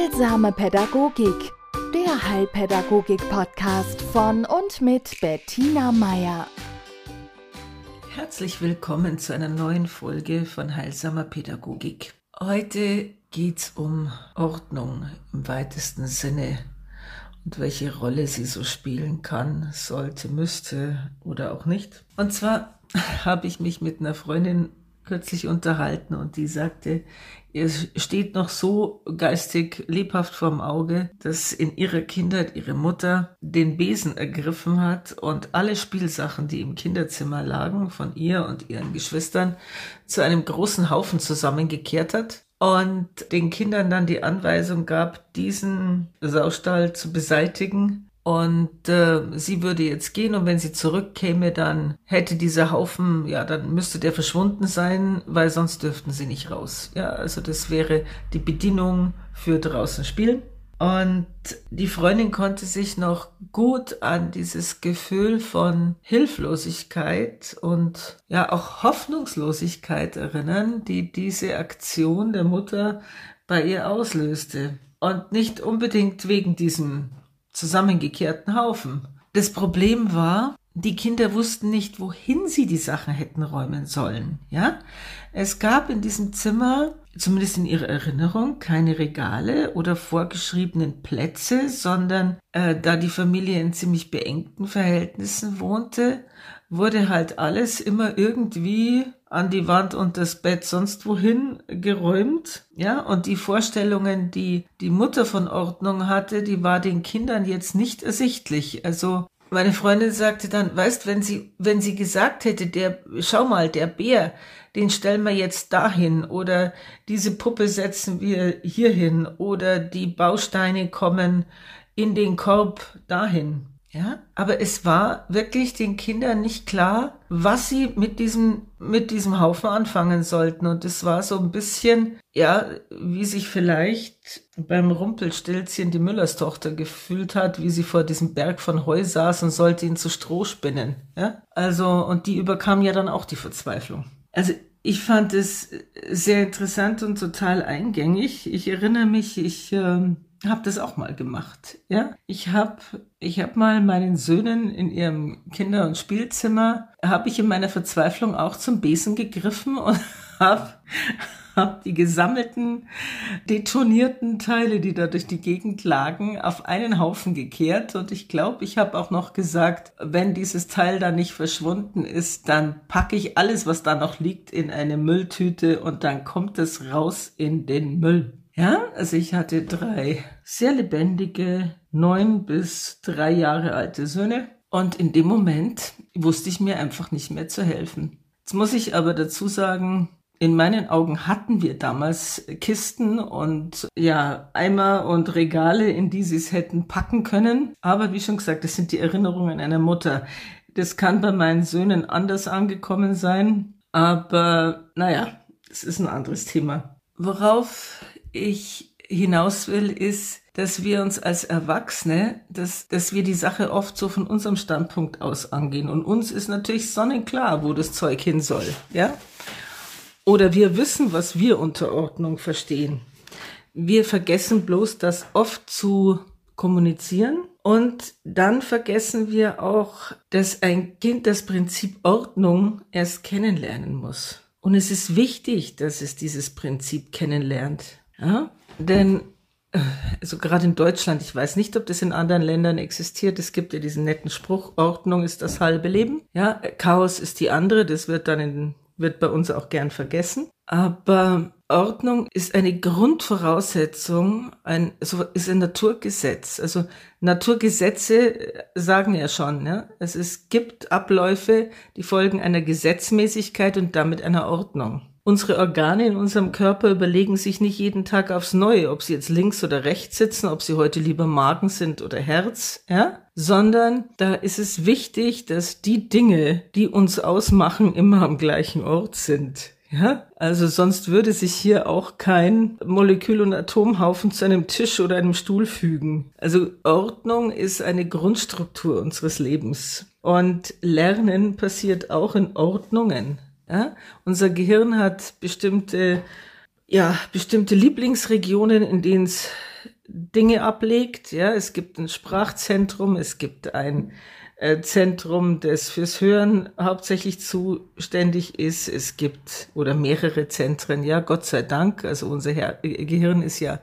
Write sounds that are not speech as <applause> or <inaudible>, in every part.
Heilsame Pädagogik, der Heilpädagogik-Podcast von und mit Bettina Meier. Herzlich willkommen zu einer neuen Folge von Heilsamer Pädagogik. Heute geht's um Ordnung im weitesten Sinne und welche Rolle sie so spielen kann, sollte, müsste oder auch nicht. Und zwar <laughs> habe ich mich mit einer Freundin kürzlich unterhalten und die sagte, ihr steht noch so geistig lebhaft vorm Auge, dass in ihrer Kindheit ihre Mutter den Besen ergriffen hat und alle Spielsachen, die im Kinderzimmer lagen, von ihr und ihren Geschwistern, zu einem großen Haufen zusammengekehrt hat und den Kindern dann die Anweisung gab, diesen Saustall zu beseitigen und äh, sie würde jetzt gehen und wenn sie zurückkäme, dann hätte dieser Haufen, ja, dann müsste der verschwunden sein, weil sonst dürften sie nicht raus. Ja, also das wäre die Bedienung für draußen spielen. Und die Freundin konnte sich noch gut an dieses Gefühl von Hilflosigkeit und ja auch Hoffnungslosigkeit erinnern, die diese Aktion der Mutter bei ihr auslöste. Und nicht unbedingt wegen diesem zusammengekehrten Haufen. Das Problem war, die Kinder wussten nicht, wohin sie die Sachen hätten räumen sollen. Ja, es gab in diesem Zimmer, zumindest in ihrer Erinnerung, keine Regale oder vorgeschriebenen Plätze, sondern äh, da die Familie in ziemlich beengten Verhältnissen wohnte, wurde halt alles immer irgendwie an die Wand und das Bett sonst wohin geräumt. Ja, und die Vorstellungen, die die Mutter von Ordnung hatte, die war den Kindern jetzt nicht ersichtlich. Also meine Freundin sagte dann, weißt, wenn sie, wenn sie gesagt hätte, der, schau mal, der Bär, den stellen wir jetzt dahin oder diese Puppe setzen wir hierhin oder die Bausteine kommen in den Korb dahin. Ja, aber es war wirklich den Kindern nicht klar, was sie mit diesem, mit diesem Haufen anfangen sollten. Und es war so ein bisschen, ja, wie sich vielleicht beim Rumpelstilzchen die Müllerstochter gefühlt hat, wie sie vor diesem Berg von Heu saß und sollte ihn zu Stroh spinnen. Ja, also, und die überkam ja dann auch die Verzweiflung. Also, ich fand es sehr interessant und total eingängig. Ich erinnere mich, ich, ähm, habe das auch mal gemacht. Ja, ich habe ich hab mal meinen Söhnen in ihrem Kinder- und Spielzimmer habe ich in meiner Verzweiflung auch zum Besen gegriffen und <laughs> habe hab die gesammelten detonierten Teile, die da durch die Gegend lagen, auf einen Haufen gekehrt und ich glaube, ich habe auch noch gesagt, wenn dieses Teil da nicht verschwunden ist, dann packe ich alles, was da noch liegt, in eine Mülltüte und dann kommt es raus in den Müll. Ja, also ich hatte drei sehr lebendige, neun bis drei Jahre alte Söhne. Und in dem Moment wusste ich mir einfach nicht mehr zu helfen. Jetzt muss ich aber dazu sagen, in meinen Augen hatten wir damals Kisten und ja, Eimer und Regale, in die sie es hätten packen können. Aber wie schon gesagt, das sind die Erinnerungen einer Mutter. Das kann bei meinen Söhnen anders angekommen sein. Aber naja, es ist ein anderes Thema. Worauf ich hinaus will, ist, dass wir uns als Erwachsene, dass, dass wir die Sache oft so von unserem Standpunkt aus angehen. Und uns ist natürlich sonnenklar, wo das Zeug hin soll, ja? Oder wir wissen, was wir unter Ordnung verstehen. Wir vergessen bloß, das oft zu kommunizieren. Und dann vergessen wir auch, dass ein Kind das Prinzip Ordnung erst kennenlernen muss. Und es ist wichtig, dass es dieses Prinzip kennenlernt. Ja? Denn also gerade in Deutschland, ich weiß nicht, ob das in anderen Ländern existiert. Es gibt ja diesen netten Spruch, Ordnung ist das halbe Leben. Ja, Chaos ist die andere. Das wird dann in, wird bei uns auch gern vergessen. Aber Ordnung ist eine Grundvoraussetzung, ein, so ist ein Naturgesetz. Also Naturgesetze sagen ja schon, ja. Es ist, gibt Abläufe, die folgen einer Gesetzmäßigkeit und damit einer Ordnung. Unsere Organe in unserem Körper überlegen sich nicht jeden Tag aufs Neue, ob sie jetzt links oder rechts sitzen, ob sie heute lieber Magen sind oder Herz, ja? Sondern da ist es wichtig, dass die Dinge, die uns ausmachen, immer am gleichen Ort sind. Ja, also sonst würde sich hier auch kein Molekül- und Atomhaufen zu einem Tisch oder einem Stuhl fügen. Also Ordnung ist eine Grundstruktur unseres Lebens. Und Lernen passiert auch in Ordnungen. Ja? Unser Gehirn hat bestimmte, ja, bestimmte Lieblingsregionen, in denen es Dinge ablegt. Ja, es gibt ein Sprachzentrum, es gibt ein äh, Zentrum, das fürs Hören hauptsächlich zuständig ist. Es gibt oder mehrere Zentren, ja, Gott sei Dank. Also unser Her Gehirn ist ja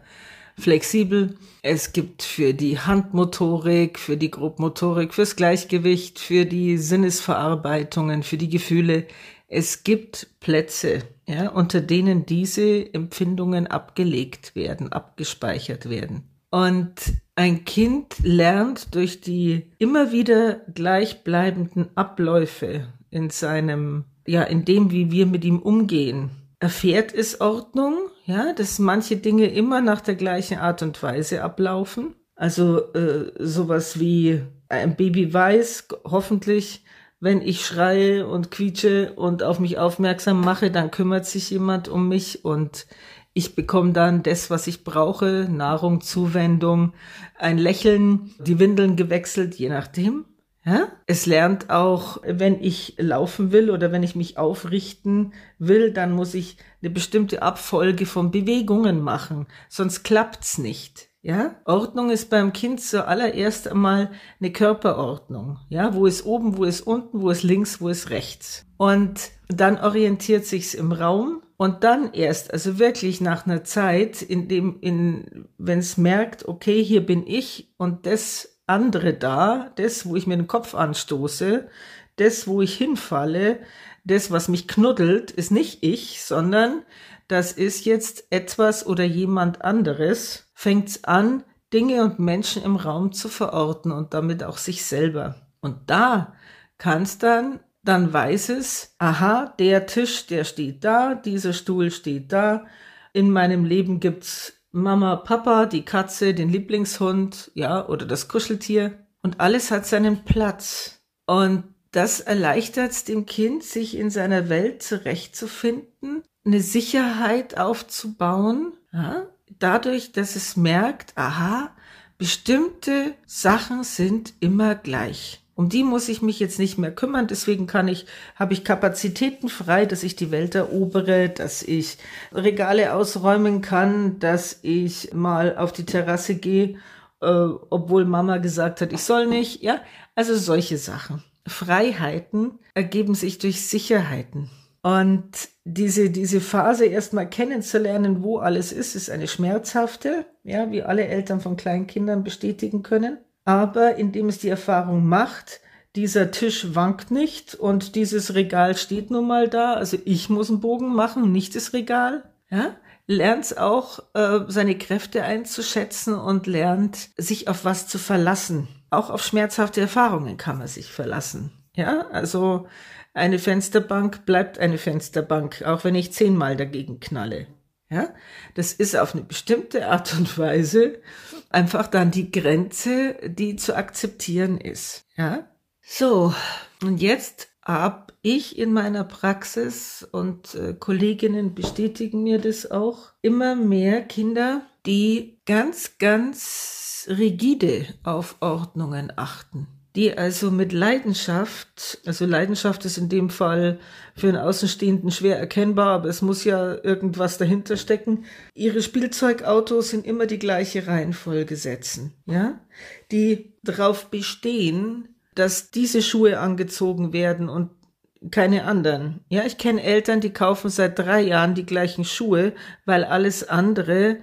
flexibel. Es gibt für die Handmotorik, für die Grobmotorik, fürs Gleichgewicht, für die Sinnesverarbeitungen, für die Gefühle. Es gibt Plätze, ja, unter denen diese Empfindungen abgelegt werden, abgespeichert werden. Und ein Kind lernt durch die immer wieder gleichbleibenden Abläufe in seinem, ja, in dem, wie wir mit ihm umgehen, erfährt es Ordnung, ja, dass manche Dinge immer nach der gleichen Art und Weise ablaufen. Also äh, sowas wie ein Baby weiß hoffentlich, wenn ich schreie und quietsche und auf mich aufmerksam mache, dann kümmert sich jemand um mich und ich bekomme dann das, was ich brauche, Nahrung, Zuwendung, ein Lächeln, die Windeln gewechselt, je nachdem. Ja? Es lernt auch, wenn ich laufen will oder wenn ich mich aufrichten will, dann muss ich eine bestimmte Abfolge von Bewegungen machen, sonst klappt's nicht. Ja, Ordnung ist beim Kind zuallererst einmal eine Körperordnung. Ja, wo ist oben, wo ist unten, wo ist links, wo ist rechts. Und dann orientiert sich's im Raum und dann erst, also wirklich nach einer Zeit, in dem, in, wenn es merkt, okay, hier bin ich und das andere da, das, wo ich mir den Kopf anstoße, das, wo ich hinfalle, das, was mich knuddelt, ist nicht ich, sondern das ist jetzt etwas oder jemand anderes, fängt's an, Dinge und Menschen im Raum zu verorten und damit auch sich selber. Und da kann's dann dann weiß es, aha, der Tisch, der steht da, dieser Stuhl steht da. In meinem Leben gibt's Mama, Papa, die Katze, den Lieblingshund, ja, oder das Kuscheltier. Und alles hat seinen Platz. Und das erleichtert es dem Kind, sich in seiner Welt zurechtzufinden, eine Sicherheit aufzubauen, ja, dadurch, dass es merkt, aha, bestimmte Sachen sind immer gleich. Um die muss ich mich jetzt nicht mehr kümmern. Deswegen kann ich, habe ich Kapazitäten frei, dass ich die Welt erobere, dass ich Regale ausräumen kann, dass ich mal auf die Terrasse gehe, äh, obwohl Mama gesagt hat, ich soll nicht. Ja, also solche Sachen. Freiheiten ergeben sich durch Sicherheiten. Und diese, diese Phase erstmal kennenzulernen, wo alles ist, ist eine schmerzhafte, ja, wie alle Eltern von kleinen Kindern bestätigen können aber indem es die Erfahrung macht, dieser Tisch wankt nicht und dieses Regal steht nun mal da, also ich muss einen Bogen machen, nicht das Regal, ja, lernt auch äh, seine Kräfte einzuschätzen und lernt sich auf was zu verlassen. Auch auf schmerzhafte Erfahrungen kann man sich verlassen. Ja, also eine Fensterbank bleibt eine Fensterbank, auch wenn ich zehnmal dagegen knalle. Ja, das ist auf eine bestimmte Art und Weise einfach dann die Grenze, die zu akzeptieren ist. Ja, so. Und jetzt habe ich in meiner Praxis und äh, Kolleginnen bestätigen mir das auch immer mehr Kinder, die ganz, ganz rigide auf Ordnungen achten die also mit Leidenschaft, also Leidenschaft ist in dem Fall für einen Außenstehenden schwer erkennbar, aber es muss ja irgendwas dahinter stecken. Ihre Spielzeugautos in immer die gleiche Reihenfolge setzen, ja? Die darauf bestehen, dass diese Schuhe angezogen werden und keine anderen. Ja, ich kenne Eltern, die kaufen seit drei Jahren die gleichen Schuhe, weil alles andere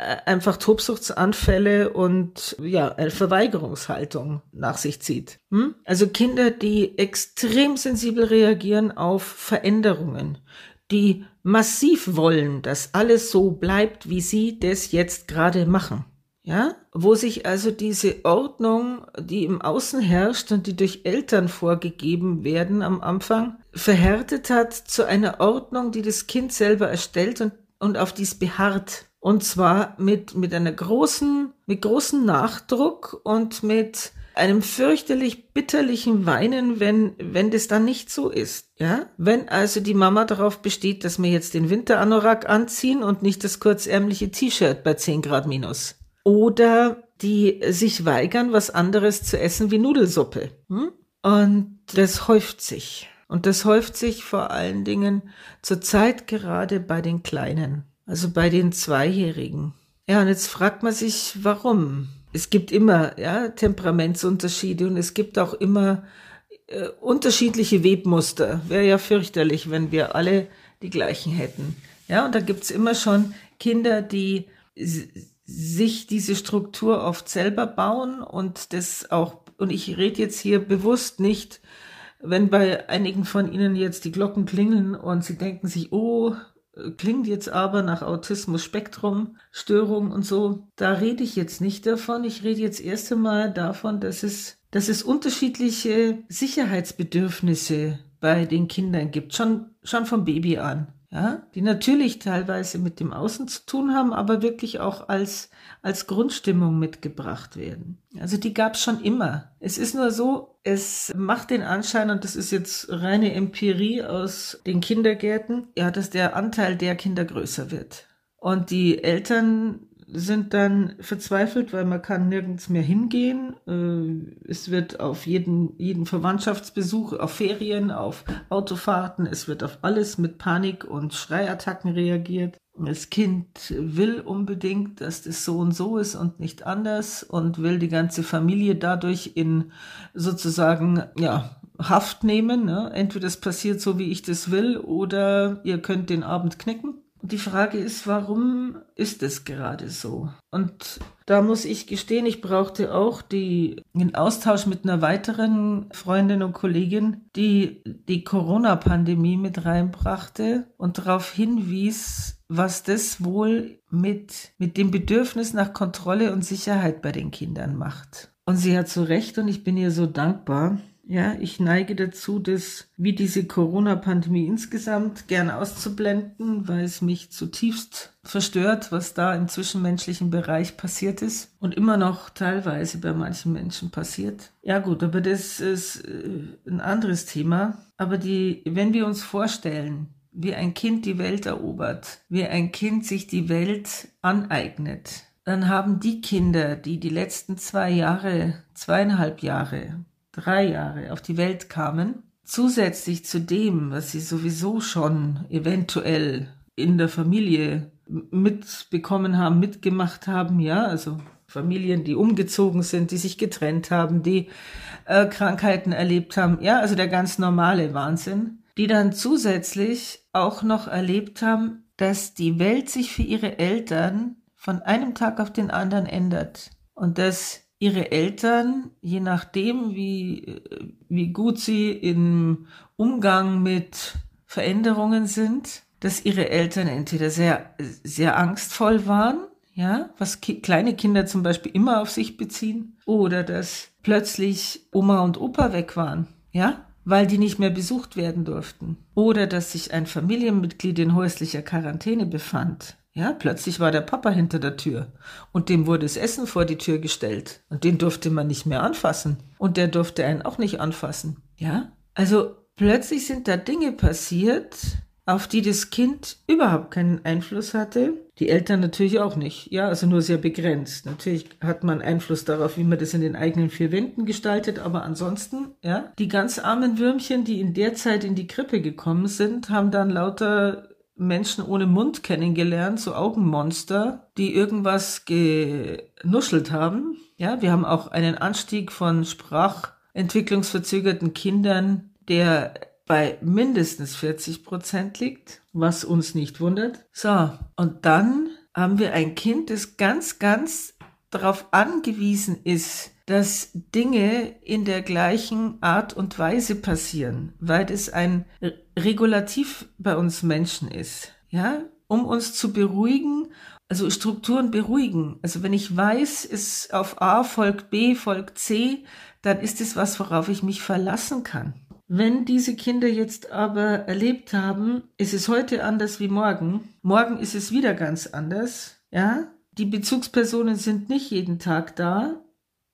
einfach Tobsuchtsanfälle und ja, eine Verweigerungshaltung nach sich zieht. Hm? Also Kinder, die extrem sensibel reagieren auf Veränderungen, die massiv wollen, dass alles so bleibt, wie sie das jetzt gerade machen. Ja, wo sich also diese Ordnung, die im Außen herrscht und die durch Eltern vorgegeben werden am Anfang, verhärtet hat zu einer Ordnung, die das Kind selber erstellt und, und auf dies beharrt. Und zwar mit, mit einer großen, mit großem Nachdruck und mit einem fürchterlich bitterlichen Weinen, wenn, wenn das dann nicht so ist, ja? Wenn also die Mama darauf besteht, dass wir jetzt den Winteranorak anziehen und nicht das kurzärmliche T-Shirt bei 10 Grad minus. Oder die sich weigern, was anderes zu essen wie Nudelsuppe. Hm? Und das häuft sich. Und das häuft sich vor allen Dingen zurzeit gerade bei den Kleinen also bei den Zweijährigen. Ja, und jetzt fragt man sich, warum? Es gibt immer ja, Temperamentsunterschiede und es gibt auch immer äh, unterschiedliche Webmuster. Wäre ja fürchterlich, wenn wir alle die gleichen hätten. Ja, und da gibt's immer schon Kinder, die sich diese Struktur oft selber bauen und das auch, und ich rede jetzt hier bewusst nicht, wenn bei einigen von Ihnen jetzt die Glocken klingeln und Sie denken sich, oh, klingt jetzt aber nach Autismus-Spektrum, Störung und so. Da rede ich jetzt nicht davon. Ich rede jetzt erst einmal davon, dass es, dass es unterschiedliche Sicherheitsbedürfnisse bei den Kindern gibt, schon, schon vom Baby an ja, die natürlich teilweise mit dem Außen zu tun haben, aber wirklich auch als, als Grundstimmung mitgebracht werden. Also die gab es schon immer. Es ist nur so, es macht den Anschein, und das ist jetzt reine Empirie aus den Kindergärten, ja, dass der Anteil der Kinder größer wird. Und die Eltern sind dann verzweifelt, weil man kann nirgends mehr hingehen. Äh, es wird auf jeden, jeden Verwandtschaftsbesuch, auf Ferien, auf Autofahrten, es wird auf alles mit Panik und Schreiattacken reagiert. Das Kind will unbedingt, dass das so und so ist und nicht anders und will die ganze Familie dadurch in sozusagen, ja, Haft nehmen. Ne? Entweder es passiert so, wie ich das will, oder ihr könnt den Abend knicken. Und die Frage ist, warum ist es gerade so? Und da muss ich gestehen, ich brauchte auch die, den Austausch mit einer weiteren Freundin und Kollegin, die die Corona-Pandemie mit reinbrachte und darauf hinwies, was das wohl mit, mit dem Bedürfnis nach Kontrolle und Sicherheit bei den Kindern macht. Und sie hat so recht und ich bin ihr so dankbar, ja, ich neige dazu, das wie diese Corona-Pandemie insgesamt gern auszublenden, weil es mich zutiefst verstört, was da im zwischenmenschlichen Bereich passiert ist und immer noch teilweise bei manchen Menschen passiert. Ja gut, aber das ist äh, ein anderes Thema. Aber die, wenn wir uns vorstellen, wie ein Kind die Welt erobert, wie ein Kind sich die Welt aneignet, dann haben die Kinder, die die letzten zwei Jahre, zweieinhalb Jahre drei Jahre auf die Welt kamen, zusätzlich zu dem, was sie sowieso schon eventuell in der Familie mitbekommen haben, mitgemacht haben, ja, also Familien, die umgezogen sind, die sich getrennt haben, die äh, Krankheiten erlebt haben, ja, also der ganz normale Wahnsinn, die dann zusätzlich auch noch erlebt haben, dass die Welt sich für ihre Eltern von einem Tag auf den anderen ändert und dass ihre Eltern, je nachdem, wie, wie gut sie im Umgang mit Veränderungen sind, dass ihre Eltern entweder sehr, sehr angstvoll waren, ja, was ki kleine Kinder zum Beispiel immer auf sich beziehen, oder dass plötzlich Oma und Opa weg waren, ja, weil die nicht mehr besucht werden durften, oder dass sich ein Familienmitglied in häuslicher Quarantäne befand, ja, plötzlich war der Papa hinter der Tür und dem wurde das Essen vor die Tür gestellt und den durfte man nicht mehr anfassen und der durfte einen auch nicht anfassen. Ja, also plötzlich sind da Dinge passiert, auf die das Kind überhaupt keinen Einfluss hatte. Die Eltern natürlich auch nicht. Ja, also nur sehr begrenzt. Natürlich hat man Einfluss darauf, wie man das in den eigenen vier Wänden gestaltet, aber ansonsten, ja, die ganz armen Würmchen, die in der Zeit in die Krippe gekommen sind, haben dann lauter Menschen ohne Mund kennengelernt, so Augenmonster, die irgendwas genuschelt haben. Ja, wir haben auch einen Anstieg von sprachentwicklungsverzögerten Kindern, der bei mindestens 40 Prozent liegt, was uns nicht wundert. So, und dann haben wir ein Kind, das ganz, ganz darauf angewiesen ist, dass Dinge in der gleichen Art und Weise passieren, weil es ein Regulativ bei uns Menschen ist, ja, um uns zu beruhigen, also Strukturen beruhigen. Also wenn ich weiß, es auf A folgt B, folgt C, dann ist es was, worauf ich mich verlassen kann. Wenn diese Kinder jetzt aber erlebt haben, ist es heute anders wie morgen, morgen ist es wieder ganz anders, ja, die Bezugspersonen sind nicht jeden Tag da,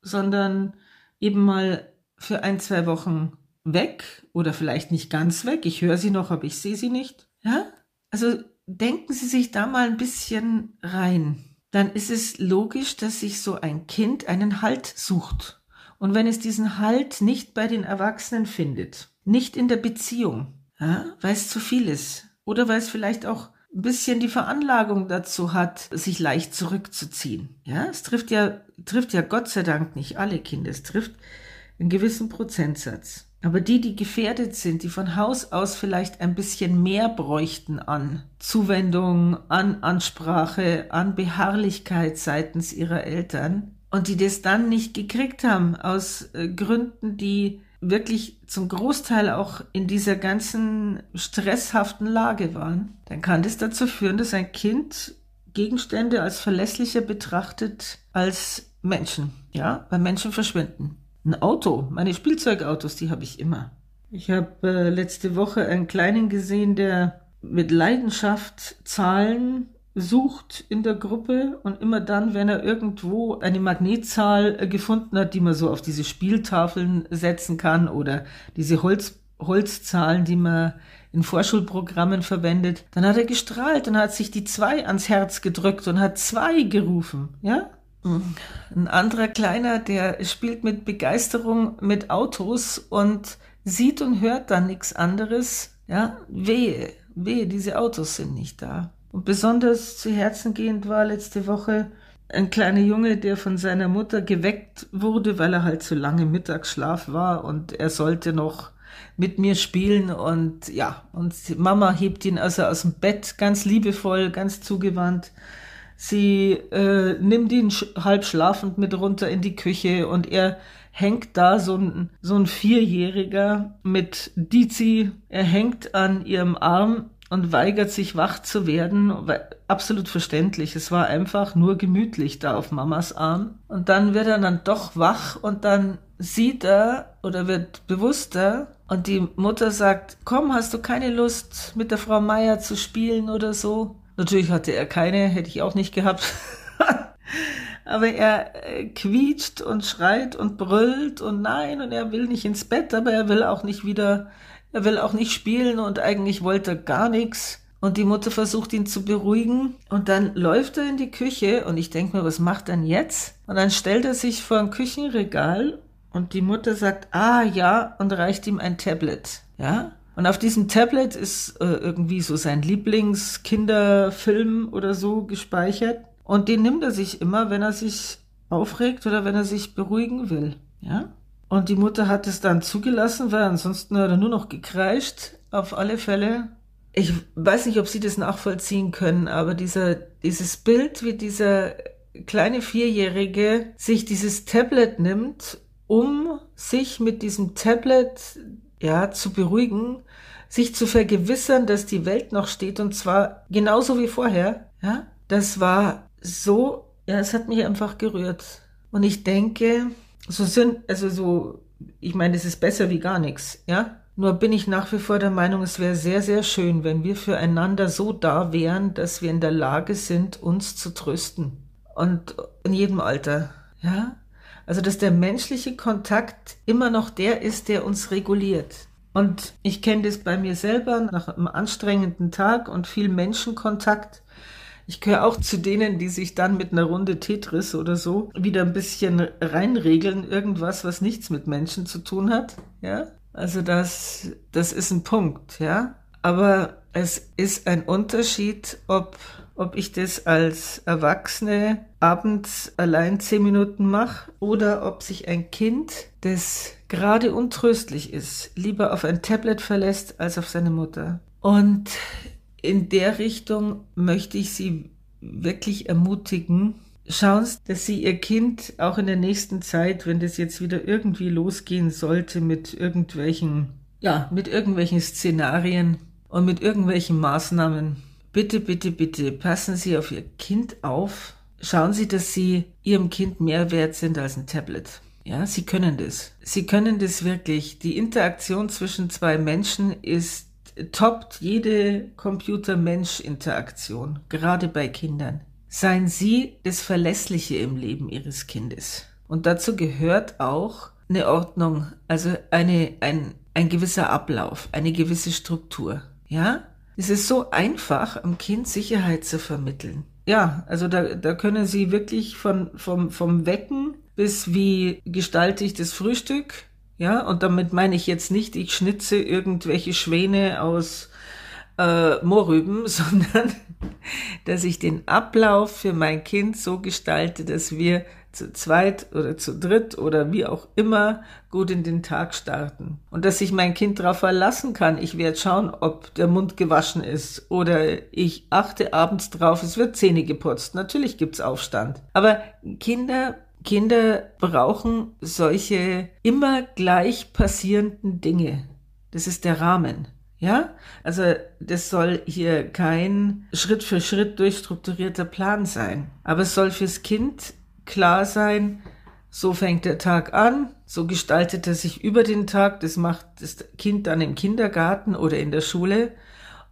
sondern eben mal für ein, zwei Wochen weg oder vielleicht nicht ganz weg. Ich höre sie noch, aber ich sehe sie nicht. Ja? Also denken Sie sich da mal ein bisschen rein. Dann ist es logisch, dass sich so ein Kind einen Halt sucht. Und wenn es diesen Halt nicht bei den Erwachsenen findet, nicht in der Beziehung, ja, weil es zu viel ist oder weil es vielleicht auch ein bisschen die Veranlagung dazu hat, sich leicht zurückzuziehen. Ja, es trifft ja, trifft ja Gott sei Dank nicht alle Kinder. Es trifft einen gewissen Prozentsatz. Aber die, die gefährdet sind, die von Haus aus vielleicht ein bisschen mehr bräuchten an Zuwendung, an Ansprache, an Beharrlichkeit seitens ihrer Eltern und die das dann nicht gekriegt haben aus äh, Gründen, die wirklich zum Großteil auch in dieser ganzen stresshaften Lage waren, dann kann das dazu führen, dass ein Kind Gegenstände als verlässlicher betrachtet als Menschen. Ja, weil Menschen verschwinden. Ein Auto, meine Spielzeugautos, die habe ich immer. Ich habe äh, letzte Woche einen Kleinen gesehen, der mit Leidenschaft Zahlen sucht in der Gruppe und immer dann, wenn er irgendwo eine Magnetzahl äh, gefunden hat, die man so auf diese Spieltafeln setzen kann oder diese Holz, Holzzahlen, die man in Vorschulprogrammen verwendet, dann hat er gestrahlt und hat sich die zwei ans Herz gedrückt und hat zwei gerufen, ja? Ein anderer Kleiner, der spielt mit Begeisterung mit Autos und sieht und hört dann nichts anderes, ja? Wehe, wehe, diese Autos sind nicht da. Und besonders zu Herzen gehend war letzte Woche ein kleiner Junge, der von seiner Mutter geweckt wurde, weil er halt zu lange Mittagsschlaf war und er sollte noch mit mir spielen und ja, und Mama hebt ihn also aus dem Bett ganz liebevoll, ganz zugewandt. Sie äh, nimmt ihn halb schlafend mit runter in die Küche und er hängt da so ein, so ein Vierjähriger mit Dizi, er hängt an ihrem Arm und weigert sich wach zu werden. Absolut verständlich. Es war einfach nur gemütlich da auf Mamas Arm. Und dann wird er dann doch wach und dann sieht er oder wird bewusster und die Mutter sagt, komm, hast du keine Lust mit der Frau Meier zu spielen oder so? Natürlich hatte er keine, hätte ich auch nicht gehabt. <laughs> aber er äh, quietscht und schreit und brüllt und nein, und er will nicht ins Bett, aber er will auch nicht wieder er will auch nicht spielen und eigentlich wollte er gar nichts. Und die Mutter versucht ihn zu beruhigen. Und dann läuft er in die Küche und ich denke mir, was macht er denn jetzt? Und dann stellt er sich vor ein Küchenregal und die Mutter sagt, ah ja, und reicht ihm ein Tablet. Ja? Und auf diesem Tablet ist äh, irgendwie so sein Lieblingskinderfilm oder so gespeichert. Und den nimmt er sich immer, wenn er sich aufregt oder wenn er sich beruhigen will. Ja? Und die Mutter hat es dann zugelassen, weil ansonsten hat er nur noch gekreischt, auf alle Fälle. Ich weiß nicht, ob Sie das nachvollziehen können, aber dieser, dieses Bild, wie dieser kleine Vierjährige sich dieses Tablet nimmt, um sich mit diesem Tablet, ja, zu beruhigen, sich zu vergewissern, dass die Welt noch steht und zwar genauso wie vorher, ja, das war so, ja, es hat mich einfach gerührt. Und ich denke, so sind, also so, ich meine, es ist besser wie gar nichts, ja. Nur bin ich nach wie vor der Meinung, es wäre sehr, sehr schön, wenn wir füreinander so da wären, dass wir in der Lage sind, uns zu trösten. Und in jedem Alter, ja. Also, dass der menschliche Kontakt immer noch der ist, der uns reguliert. Und ich kenne das bei mir selber nach einem anstrengenden Tag und viel Menschenkontakt ich gehöre auch zu denen, die sich dann mit einer Runde Tetris oder so wieder ein bisschen reinregeln, irgendwas, was nichts mit Menschen zu tun hat. Ja, also das, das ist ein Punkt, ja. Aber es ist ein Unterschied, ob, ob ich das als Erwachsene abends allein zehn Minuten mache oder ob sich ein Kind, das gerade untröstlich ist, lieber auf ein Tablet verlässt als auf seine Mutter. Und in der Richtung möchte ich Sie wirklich ermutigen. Schauen Sie, dass Sie Ihr Kind auch in der nächsten Zeit, wenn das jetzt wieder irgendwie losgehen sollte mit irgendwelchen, ja, mit irgendwelchen Szenarien und mit irgendwelchen Maßnahmen, bitte, bitte, bitte passen Sie auf Ihr Kind auf. Schauen Sie, dass Sie Ihrem Kind mehr wert sind als ein Tablet. Ja, Sie können das. Sie können das wirklich. Die Interaktion zwischen zwei Menschen ist toppt jede Computer-Mensch-Interaktion, gerade bei Kindern. Seien Sie das Verlässliche im Leben Ihres Kindes. Und dazu gehört auch eine Ordnung, also eine, ein, ein gewisser Ablauf, eine gewisse Struktur. Ja? Es ist so einfach, am Kind Sicherheit zu vermitteln. Ja, also da, da können Sie wirklich von, vom, vom Wecken bis wie gestalte ich das Frühstück, ja, und damit meine ich jetzt nicht, ich schnitze irgendwelche Schwäne aus äh, Mohrrüben, <laughs> sondern dass ich den Ablauf für mein Kind so gestalte, dass wir zu zweit oder zu dritt oder wie auch immer gut in den Tag starten. Und dass ich mein Kind darauf verlassen kann. Ich werde schauen, ob der Mund gewaschen ist oder ich achte abends drauf, es wird Zähne geputzt. Natürlich gibt's Aufstand. Aber Kinder Kinder brauchen solche immer gleich passierenden Dinge. Das ist der Rahmen. Ja, also das soll hier kein Schritt für Schritt durchstrukturierter Plan sein. Aber es soll fürs Kind klar sein, so fängt der Tag an, so gestaltet er sich über den Tag, das macht das Kind dann im Kindergarten oder in der Schule.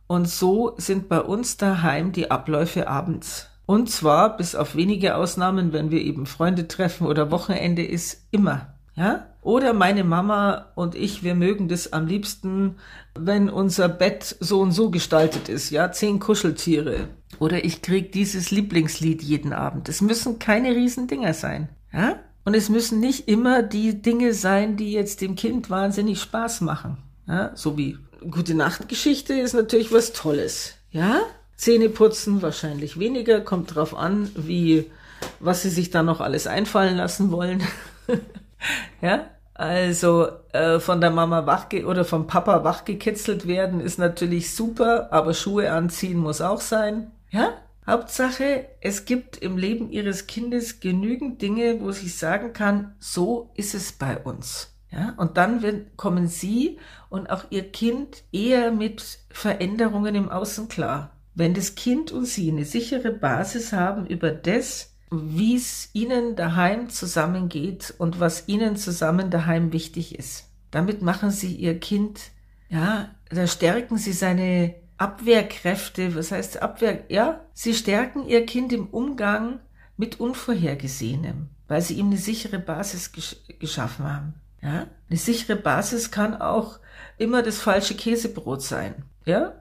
Und so sind bei uns daheim die Abläufe abends. Und zwar, bis auf wenige Ausnahmen, wenn wir eben Freunde treffen oder Wochenende ist, immer. Ja? Oder meine Mama und ich, wir mögen das am liebsten, wenn unser Bett so und so gestaltet ist, ja, zehn Kuscheltiere. Oder ich krieg dieses Lieblingslied jeden Abend. Es müssen keine Riesendinger sein, ja? Und es müssen nicht immer die Dinge sein, die jetzt dem Kind wahnsinnig Spaß machen. Ja? So wie gute Nachtgeschichte ist natürlich was Tolles, ja? Zähne putzen wahrscheinlich weniger, kommt drauf an, wie, was sie sich da noch alles einfallen lassen wollen. <laughs> ja, also äh, von der Mama wachge oder vom Papa wachgekitzelt werden ist natürlich super, aber Schuhe anziehen muss auch sein. Ja, Hauptsache, es gibt im Leben ihres Kindes genügend Dinge, wo sie sagen kann, so ist es bei uns. Ja, und dann wird, kommen sie und auch ihr Kind eher mit Veränderungen im Außen klar. Wenn das Kind und sie eine sichere Basis haben über das, wie es ihnen daheim zusammengeht und was ihnen zusammen daheim wichtig ist. Damit machen sie ihr Kind, ja, da stärken sie seine Abwehrkräfte, was heißt Abwehr? Ja, sie stärken ihr Kind im Umgang mit Unvorhergesehenem, weil sie ihm eine sichere Basis gesch geschaffen haben. Ja, eine sichere Basis kann auch immer das falsche Käsebrot sein. Ja,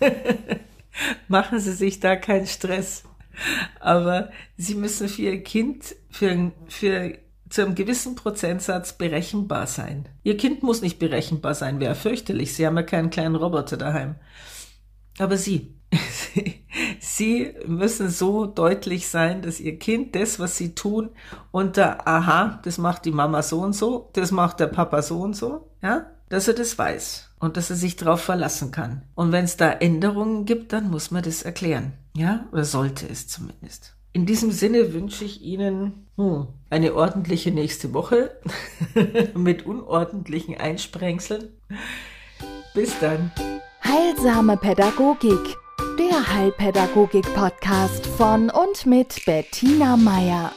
<laughs> machen Sie sich da keinen Stress. Aber Sie müssen für Ihr Kind für, für zu einem gewissen Prozentsatz berechenbar sein. Ihr Kind muss nicht berechenbar sein, wäre fürchterlich. Sie haben ja keinen kleinen Roboter daheim. Aber Sie, <laughs> Sie müssen so deutlich sein, dass Ihr Kind das, was Sie tun, unter, aha, das macht die Mama so und so, das macht der Papa so und so, ja, dass er das weiß und dass er sich darauf verlassen kann. Und wenn es da Änderungen gibt, dann muss man das erklären, ja, oder sollte es zumindest. In diesem Sinne wünsche ich Ihnen hm, eine ordentliche nächste Woche <laughs> mit unordentlichen Einsprengseln. Bis dann. Heilsame Pädagogik, der Heilpädagogik-Podcast von und mit Bettina Meier.